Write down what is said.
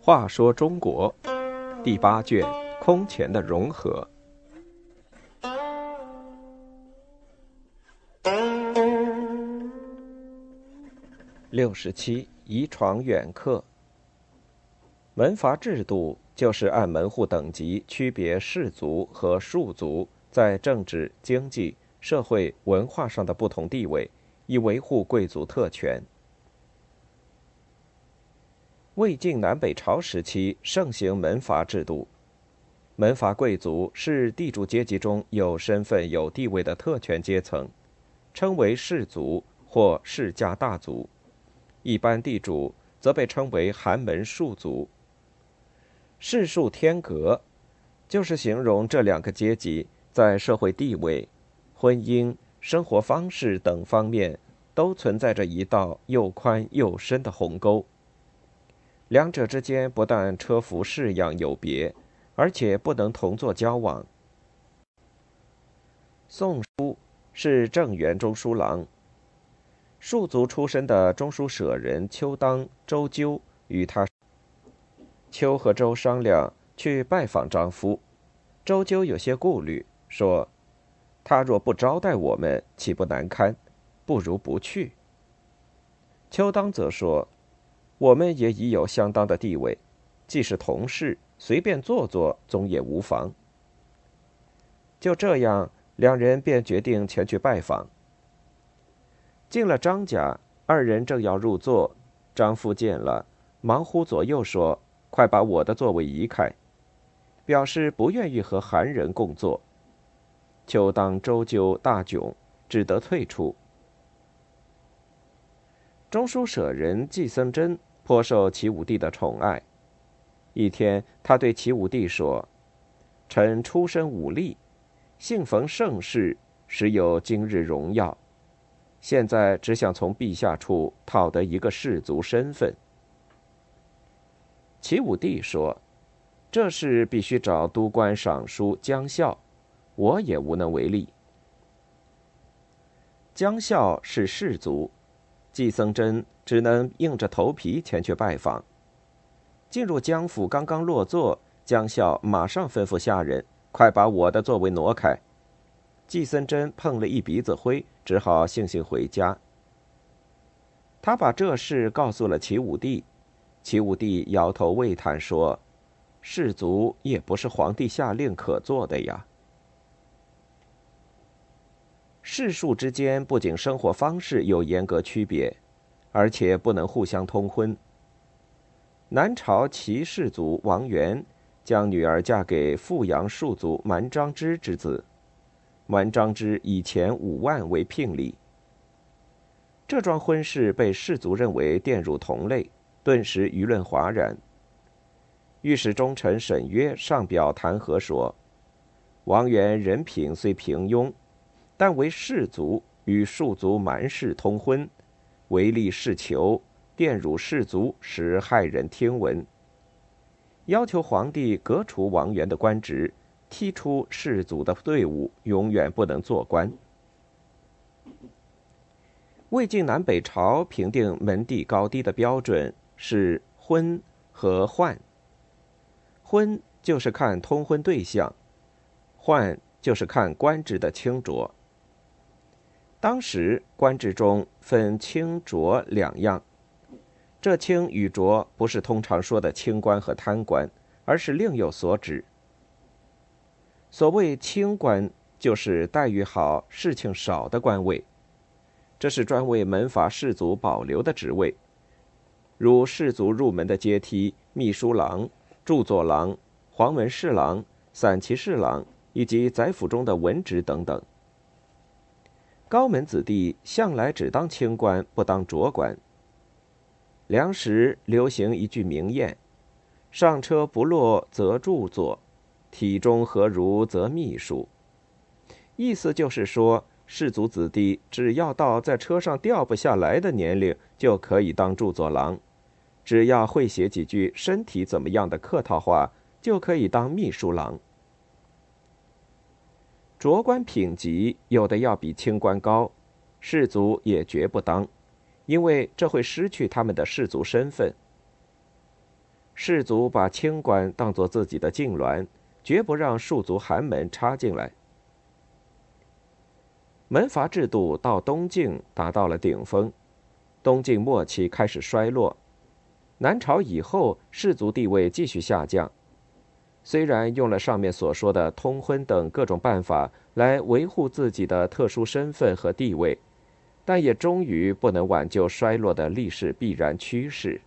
话说中国第八卷空前的融合。六十七，遗传远客。门阀制度就是按门户等级区别士族和庶族在政治、经济、社会、文化上的不同地位，以维护贵族特权。魏晋南北朝时期盛行门阀制度，门阀贵族是地主阶级中有身份、有地位的特权阶层，称为士族或世家大族；一般地主则被称为寒门庶族。世庶天隔，就是形容这两个阶级在社会地位、婚姻、生活方式等方面都存在着一道又宽又深的鸿沟。两者之间不但车服式样有别，而且不能同坐交往。宋书是正元中书郎，庶族出身的中书舍人邱当、周究与他。邱和周商量去拜访张夫，周究有些顾虑，说：“他若不招待我们，岂不难堪？不如不去。”邱当则说。我们也已有相当的地位，既是同事，随便坐坐总也无妨。就这样，两人便决定前去拜访。进了张家，二人正要入座，张夫见了，忙呼左右说：“快把我的座位移开！”表示不愿意和韩人共坐。就当周究大窘，只得退出。中书舍人季僧真。颇受齐武帝的宠爱。一天，他对齐武帝说：“臣出身武力，幸逢盛世，时有今日荣耀。现在只想从陛下处讨得一个士族身份。”齐武帝说：“这事必须找都官尚书姜孝，我也无能为力。”江孝是士族。季僧真只能硬着头皮前去拜访。进入江府，刚刚落座，江孝马上吩咐下人：“快把我的座位挪开。”季僧真碰了一鼻子灰，只好悻悻回家。他把这事告诉了齐武帝，齐武帝摇头喟叹说：“士族也不是皇帝下令可做的呀。”世庶之间不仅生活方式有严格区别，而且不能互相通婚。南朝齐氏族王元将女儿嫁给富阳庶族蛮章之之子，蛮章之以前五万为聘礼。这桩婚事被士族认为玷辱同类，顿时舆论哗然。御史中丞沈约上表弹劾说：“王元人品虽平庸。”但为士族与庶族蛮氏通婚，唯利是求，玷辱士族，使骇人听闻。要求皇帝革除王元的官职，踢出士族的队伍，永远不能做官。魏晋南北朝评定门第高低的标准是婚和宦。婚就是看通婚对象，宦就是看官职的清浊。当时官制中分清浊两样，这清与浊不是通常说的清官和贪官，而是另有所指。所谓清官，就是待遇好、事情少的官位，这是专为门阀士族保留的职位，如士族入门的阶梯：秘书郎、著作郎、黄门侍郎、散骑侍郎，以及宰府中的文职等等。高门子弟向来只当清官，不当浊官。梁时流行一句名谚：“上车不落则著作，体中何如则秘书。”意思就是说，士族子弟只要到在车上掉不下来的年龄，就可以当著作郎；只要会写几句身体怎么样的客套话，就可以当秘书郎。浊官品级有的要比清官高，士族也绝不当，因为这会失去他们的士族身份。士族把清官当作自己的痉挛，绝不让庶族寒门插进来。门阀制度到东晋达到了顶峰，东晋末期开始衰落，南朝以后士族地位继续下降。虽然用了上面所说的通婚等各种办法来维护自己的特殊身份和地位，但也终于不能挽救衰落的历史必然趋势。